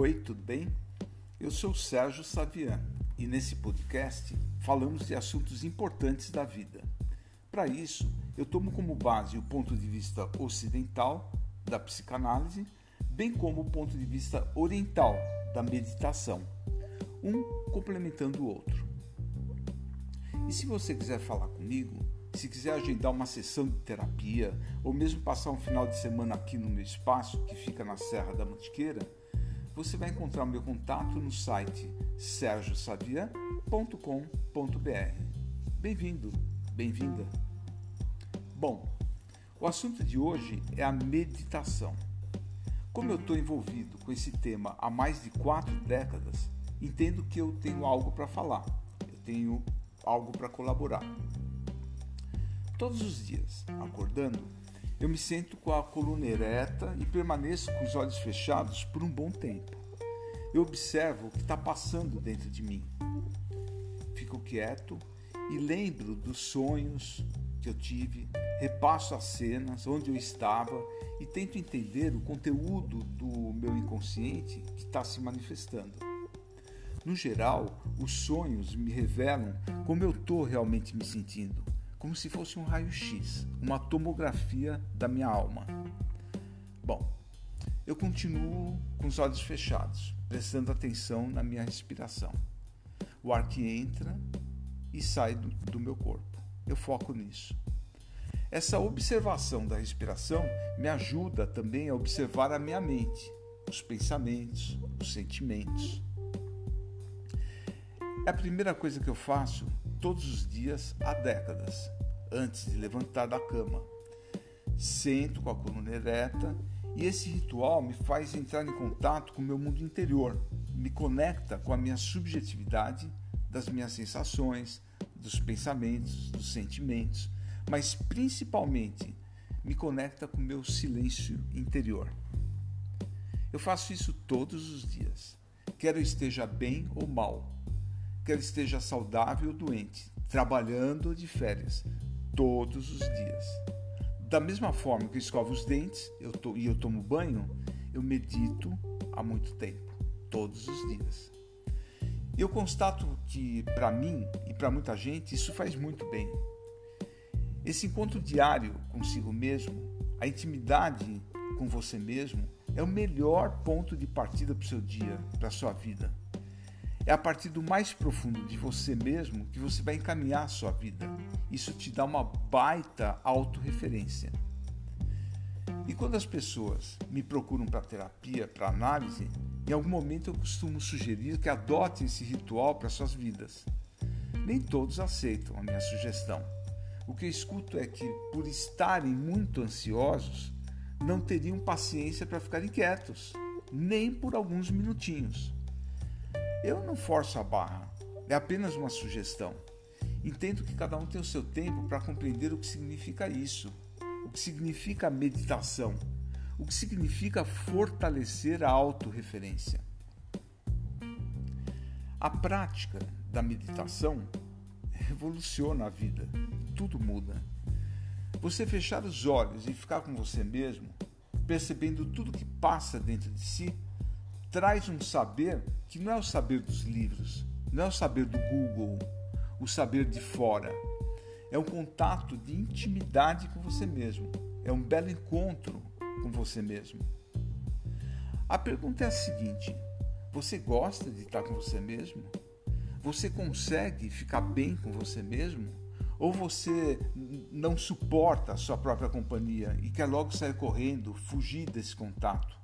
Oi, tudo bem? Eu sou Sérgio Savian e nesse podcast falamos de assuntos importantes da vida. Para isso, eu tomo como base o ponto de vista ocidental da psicanálise, bem como o ponto de vista oriental da meditação, um complementando o outro. E se você quiser falar comigo, se quiser agendar uma sessão de terapia ou mesmo passar um final de semana aqui no meu espaço, que fica na Serra da Mantiqueira, você vai encontrar o meu contato no site sergiosavian.com.br. Bem-vindo, bem-vinda. Bom, o assunto de hoje é a meditação. Como eu estou envolvido com esse tema há mais de quatro décadas, entendo que eu tenho algo para falar, eu tenho algo para colaborar. Todos os dias, acordando, eu me sento com a coluna ereta e permaneço com os olhos fechados por um bom tempo. Eu observo o que está passando dentro de mim. Fico quieto e lembro dos sonhos que eu tive, repasso as cenas onde eu estava e tento entender o conteúdo do meu inconsciente que está se manifestando. No geral, os sonhos me revelam como eu estou realmente me sentindo como se fosse um raio-x, uma tomografia da minha alma. Bom, eu continuo com os olhos fechados, prestando atenção na minha respiração. O ar que entra e sai do, do meu corpo. Eu foco nisso. Essa observação da respiração me ajuda também a observar a minha mente, os pensamentos, os sentimentos. É a primeira coisa que eu faço todos os dias há décadas, antes de levantar da cama. Sento com a coluna ereta e esse ritual me faz entrar em contato com o meu mundo interior, me conecta com a minha subjetividade, das minhas sensações, dos pensamentos, dos sentimentos, mas principalmente me conecta com o meu silêncio interior. Eu faço isso todos os dias, quer eu esteja bem ou mal, quer esteja saudável ou doente, trabalhando ou de férias, todos os dias. Da mesma forma que eu escovo os dentes eu to, e eu tomo banho, eu medito há muito tempo, todos os dias. Eu constato que, para mim e para muita gente, isso faz muito bem. Esse encontro diário consigo mesmo, a intimidade com você mesmo, é o melhor ponto de partida para o seu dia, para a sua vida. É a partir do mais profundo de você mesmo que você vai encaminhar a sua vida. Isso te dá uma baita autorreferência. E quando as pessoas me procuram para terapia, para análise, em algum momento eu costumo sugerir que adotem esse ritual para suas vidas. Nem todos aceitam a minha sugestão. O que eu escuto é que, por estarem muito ansiosos, não teriam paciência para ficarem quietos, nem por alguns minutinhos. Eu não forço a barra, é apenas uma sugestão. Entendo que cada um tem o seu tempo para compreender o que significa isso, o que significa meditação, o que significa fortalecer a autorreferência. A prática da meditação revoluciona a vida, tudo muda. Você fechar os olhos e ficar com você mesmo, percebendo tudo que passa dentro de si, traz um saber que não é o saber dos livros, não é o saber do Google, o saber de fora. É um contato de intimidade com você mesmo. É um belo encontro com você mesmo. A pergunta é a seguinte: você gosta de estar com você mesmo? Você consegue ficar bem com você mesmo? Ou você não suporta a sua própria companhia e quer logo sair correndo, fugir desse contato?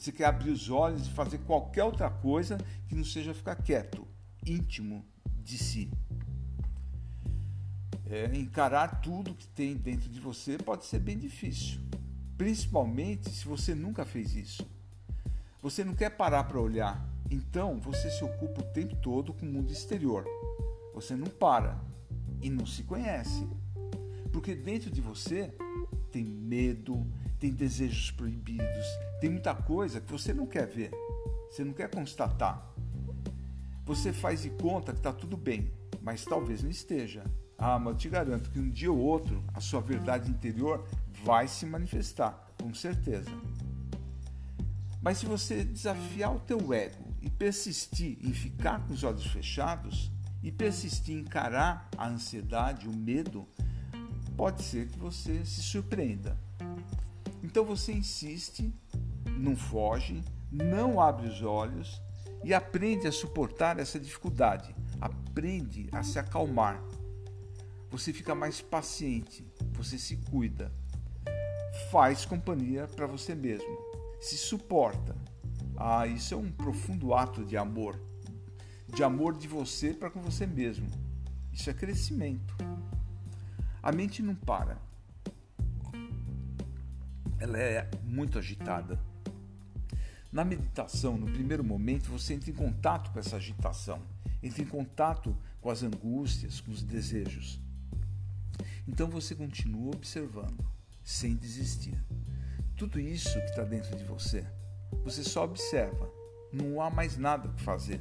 Você quer abrir os olhos e fazer qualquer outra coisa que não seja ficar quieto, íntimo de si. É, encarar tudo que tem dentro de você pode ser bem difícil, principalmente se você nunca fez isso. Você não quer parar para olhar, então você se ocupa o tempo todo com o mundo exterior. Você não para e não se conhece. Porque dentro de você tem medo, tem desejos proibidos, tem muita coisa que você não quer ver, você não quer constatar. Você faz de conta que está tudo bem, mas talvez não esteja. Ah, mas eu te garanto que um dia ou outro a sua verdade interior vai se manifestar, com certeza. Mas se você desafiar o teu ego e persistir em ficar com os olhos fechados e persistir em encarar a ansiedade, o medo, pode ser que você se surpreenda. Então você insiste, não foge, não abre os olhos e aprende a suportar essa dificuldade, aprende a se acalmar. Você fica mais paciente, você se cuida, faz companhia para você mesmo, se suporta. Ah, isso é um profundo ato de amor, de amor de você para com você mesmo. Isso é crescimento. A mente não para. Ela é muito agitada. Na meditação, no primeiro momento, você entra em contato com essa agitação, entra em contato com as angústias, com os desejos. Então você continua observando, sem desistir. Tudo isso que está dentro de você, você só observa, não há mais nada que fazer.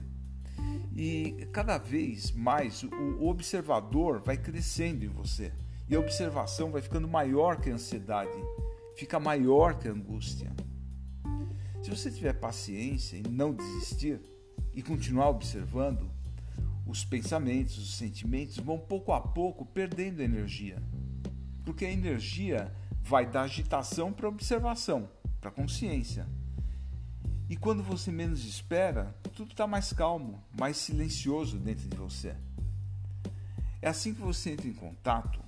E cada vez mais o observador vai crescendo em você. E a observação vai ficando maior que a ansiedade, fica maior que a angústia. Se você tiver paciência e não desistir e continuar observando, os pensamentos, os sentimentos vão pouco a pouco perdendo energia. Porque a energia vai da agitação para a observação, para a consciência. E quando você menos espera, tudo está mais calmo, mais silencioso dentro de você. É assim que você entra em contato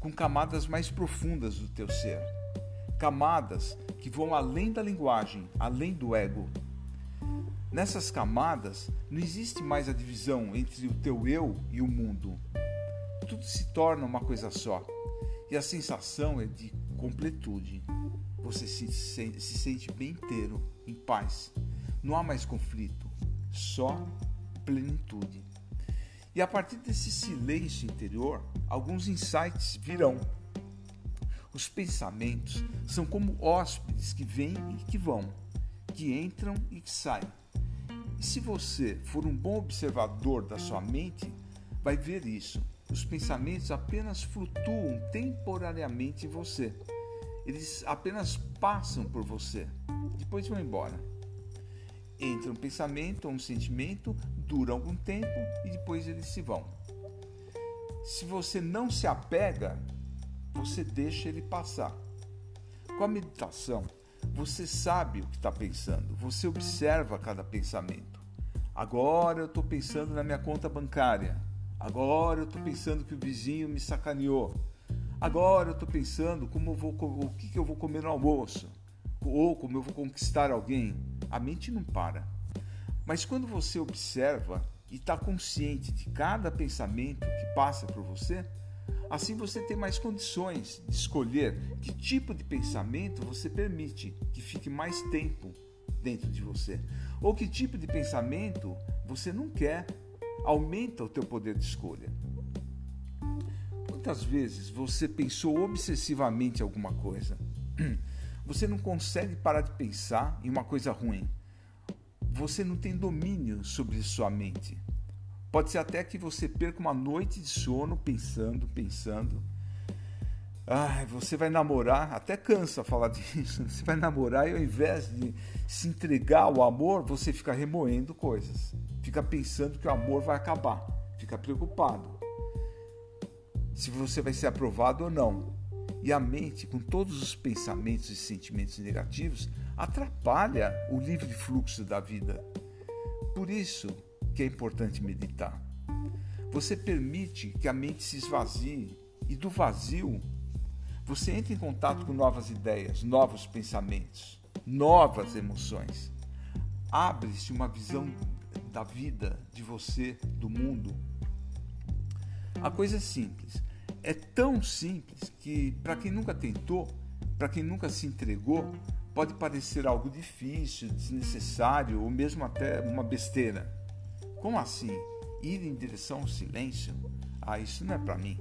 com camadas mais profundas do teu ser. Camadas que vão além da linguagem, além do ego. Nessas camadas não existe mais a divisão entre o teu eu e o mundo. Tudo se torna uma coisa só. E a sensação é de completude. Você se sente, se sente bem inteiro, em paz. Não há mais conflito, só plenitude. E a partir desse silêncio interior, alguns insights virão. Os pensamentos são como hóspedes que vêm e que vão, que entram e que saem. E se você for um bom observador da sua mente, vai ver isso. Os pensamentos apenas flutuam temporariamente em você. Eles apenas passam por você, depois vão embora. Entra um pensamento ou um sentimento, dura algum tempo e depois eles se vão. Se você não se apega, você deixa ele passar. Com a meditação, você sabe o que está pensando, você observa cada pensamento. Agora eu estou pensando na minha conta bancária. Agora eu estou pensando que o vizinho me sacaneou. Agora eu estou pensando como vou, o que, que eu vou comer no almoço. Ou como eu vou conquistar alguém. A mente não para. Mas quando você observa e está consciente de cada pensamento que passa por você, assim você tem mais condições de escolher que tipo de pensamento você permite que fique mais tempo dentro de você, ou que tipo de pensamento você não quer. Aumenta o teu poder de escolha. Quantas vezes você pensou obsessivamente alguma coisa? Você não consegue parar de pensar em uma coisa ruim você não tem domínio sobre sua mente. Pode ser até que você perca uma noite de sono pensando, pensando. Ai, você vai namorar, até cansa falar disso. Você vai namorar e ao invés de se entregar ao amor, você fica remoendo coisas. Fica pensando que o amor vai acabar. Fica preocupado. Se você vai ser aprovado ou não. E a mente, com todos os pensamentos e sentimentos negativos, atrapalha o livre fluxo da vida. Por isso que é importante meditar. Você permite que a mente se esvazie e do vazio você entra em contato com novas ideias, novos pensamentos, novas emoções. Abre-se uma visão da vida, de você, do mundo. A coisa é simples. É tão simples que, para quem nunca tentou, para quem nunca se entregou, pode parecer algo difícil, desnecessário ou mesmo até uma besteira. Como assim? Ir em direção ao silêncio? Ah, isso não é para mim.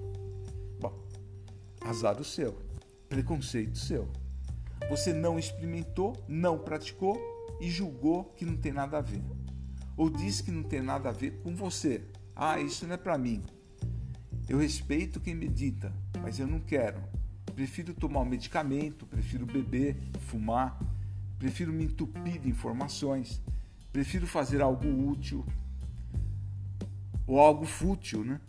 Bom, azar o seu, preconceito seu. Você não experimentou, não praticou e julgou que não tem nada a ver. Ou disse que não tem nada a ver com você. Ah, isso não é para mim. Eu respeito quem medita, mas eu não quero prefiro tomar um medicamento, prefiro beber, fumar, prefiro me entupir de informações, prefiro fazer algo útil ou algo fútil, né?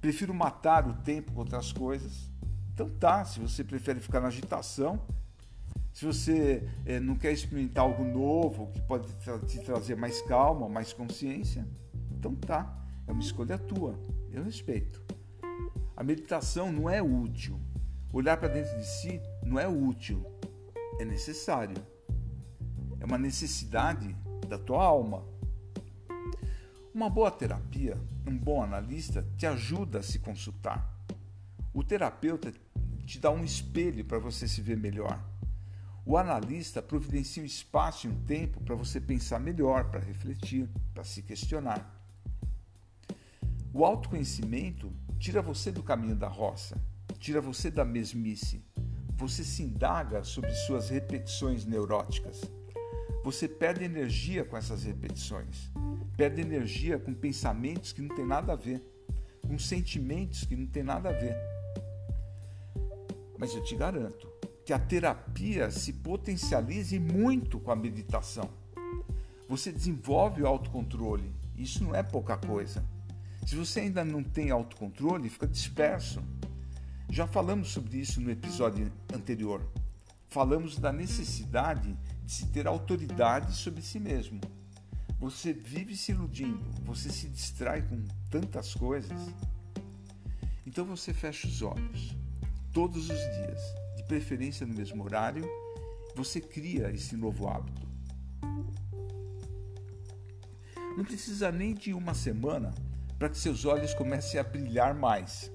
Prefiro matar o tempo com outras coisas. Então tá, se você prefere ficar na agitação, se você é, não quer experimentar algo novo que pode te trazer mais calma, mais consciência, então tá, é uma escolha tua, eu respeito. A meditação não é útil. Olhar para dentro de si não é útil, é necessário. É uma necessidade da tua alma. Uma boa terapia, um bom analista te ajuda a se consultar. O terapeuta te dá um espelho para você se ver melhor. O analista providencia um espaço e um tempo para você pensar melhor, para refletir, para se questionar. O autoconhecimento tira você do caminho da roça, tira você da mesmice. Você se indaga sobre suas repetições neuróticas. Você perde energia com essas repetições. Perde energia com pensamentos que não tem nada a ver, com sentimentos que não tem nada a ver. Mas eu te garanto que a terapia se potencialize muito com a meditação. Você desenvolve o autocontrole. Isso não é pouca coisa. Se você ainda não tem autocontrole, fica disperso. Já falamos sobre isso no episódio anterior. Falamos da necessidade de se ter autoridade sobre si mesmo. Você vive se iludindo, você se distrai com tantas coisas. Então você fecha os olhos todos os dias, de preferência no mesmo horário, você cria esse novo hábito. Não precisa nem de uma semana para que seus olhos comecem a brilhar mais.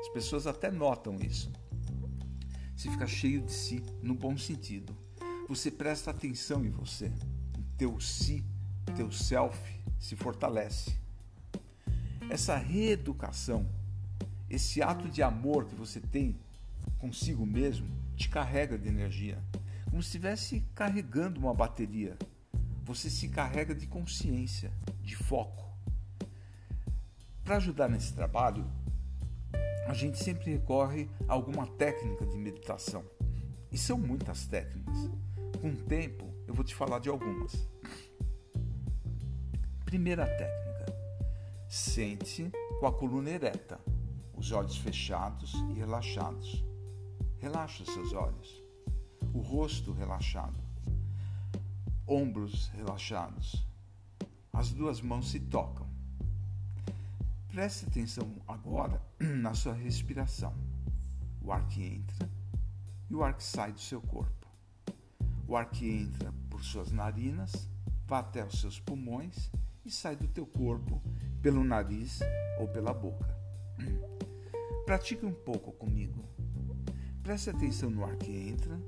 As pessoas até notam isso. Você fica cheio de si, no bom sentido. Você presta atenção em você. O teu si, teu self se fortalece. Essa reeducação esse ato de amor que você tem consigo mesmo te carrega de energia, como se estivesse carregando uma bateria. Você se carrega de consciência, de foco. Para ajudar nesse trabalho, a gente sempre recorre a alguma técnica de meditação. E são muitas técnicas. Com o tempo, eu vou te falar de algumas. Primeira técnica: sente-se com a coluna ereta os olhos fechados e relaxados. Relaxa seus olhos, o rosto relaxado, ombros relaxados. As duas mãos se tocam. Preste atenção agora na sua respiração. O ar que entra e o ar que sai do seu corpo. O ar que entra por suas narinas, vai até os seus pulmões e sai do teu corpo pelo nariz ou pela boca. Pratique um pouco comigo. Preste atenção no ar que entra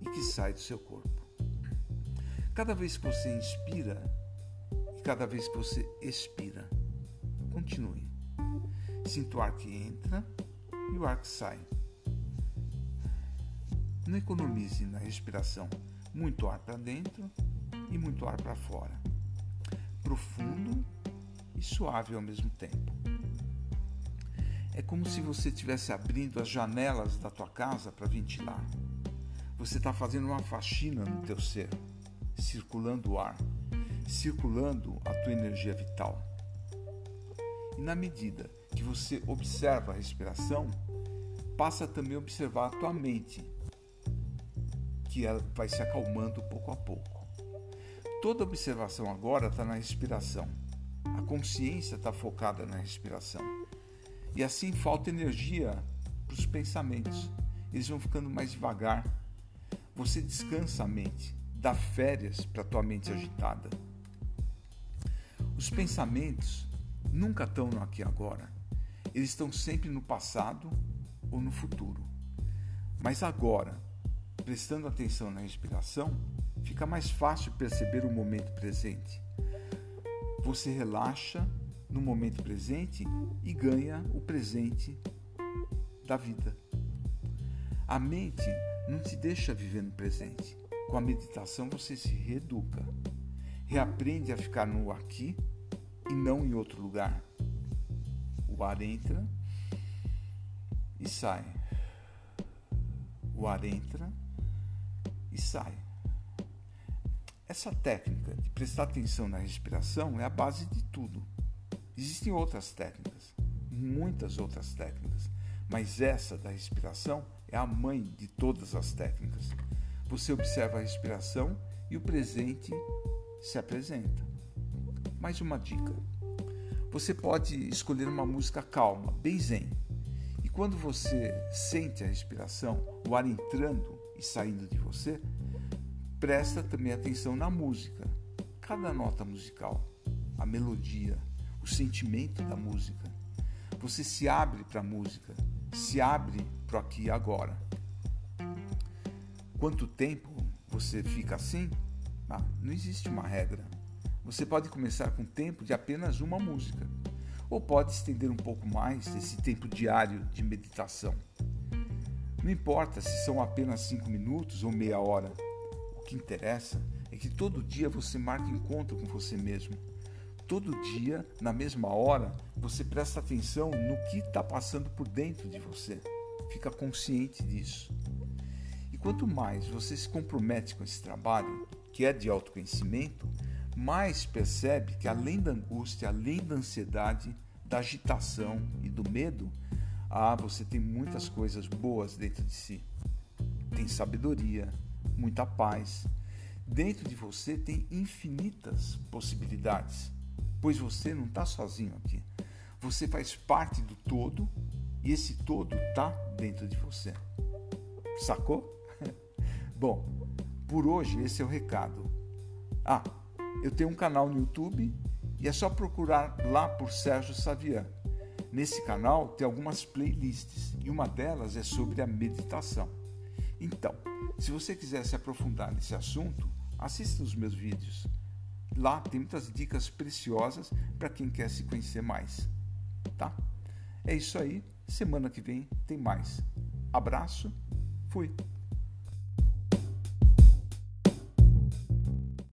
e que sai do seu corpo. Cada vez que você inspira e cada vez que você expira, continue. Sinta o ar que entra e o ar que sai. Não economize na respiração muito ar para dentro e muito ar para fora. Profundo e suave ao mesmo tempo. É como se você estivesse abrindo as janelas da tua casa para ventilar. Você está fazendo uma faxina no teu ser, circulando o ar, circulando a tua energia vital. E na medida que você observa a respiração, passa também a observar a tua mente, que ela vai se acalmando pouco a pouco. Toda observação agora está na respiração. A consciência está focada na respiração. E assim falta energia para os pensamentos. Eles vão ficando mais devagar. Você descansa a mente, dá férias para a tua mente agitada. Os pensamentos nunca estão no aqui e agora. Eles estão sempre no passado ou no futuro. Mas agora, prestando atenção na respiração, fica mais fácil perceber o momento presente. Você relaxa no momento presente e ganha o presente da vida. A mente não te deixa viver no presente. Com a meditação você se reeduca, reaprende a ficar no aqui e não em outro lugar. O ar entra e sai. O ar entra e sai. Essa técnica de prestar atenção na respiração é a base de tudo. Existem outras técnicas, muitas outras técnicas, mas essa da respiração é a mãe de todas as técnicas. Você observa a respiração e o presente se apresenta. Mais uma dica: você pode escolher uma música calma, bem zen. E quando você sente a respiração, o ar entrando e saindo de você, presta também atenção na música, cada nota musical, a melodia, o sentimento da música. Você se abre para a música, se abre para aqui e agora. Quanto tempo você fica assim? Ah, não existe uma regra. Você pode começar com tempo de apenas uma música, ou pode estender um pouco mais esse tempo diário de meditação. Não importa se são apenas cinco minutos ou meia hora. Que interessa é que todo dia você marque encontro com você mesmo. Todo dia, na mesma hora, você presta atenção no que está passando por dentro de você. Fica consciente disso. E quanto mais você se compromete com esse trabalho, que é de autoconhecimento, mais percebe que além da angústia, além da ansiedade, da agitação e do medo, ah, você tem muitas coisas boas dentro de si. Tem sabedoria, muita paz. Dentro de você tem infinitas possibilidades, pois você não está sozinho aqui. Você faz parte do todo e esse todo está dentro de você. Sacou? Bom, por hoje esse é o recado. Ah, eu tenho um canal no YouTube e é só procurar lá por Sérgio Savian. Nesse canal tem algumas playlists e uma delas é sobre a meditação. Então, se você quiser se aprofundar nesse assunto, assista os meus vídeos. Lá tem muitas dicas preciosas para quem quer se conhecer mais. Tá? É isso aí. Semana que vem tem mais. Abraço. Fui.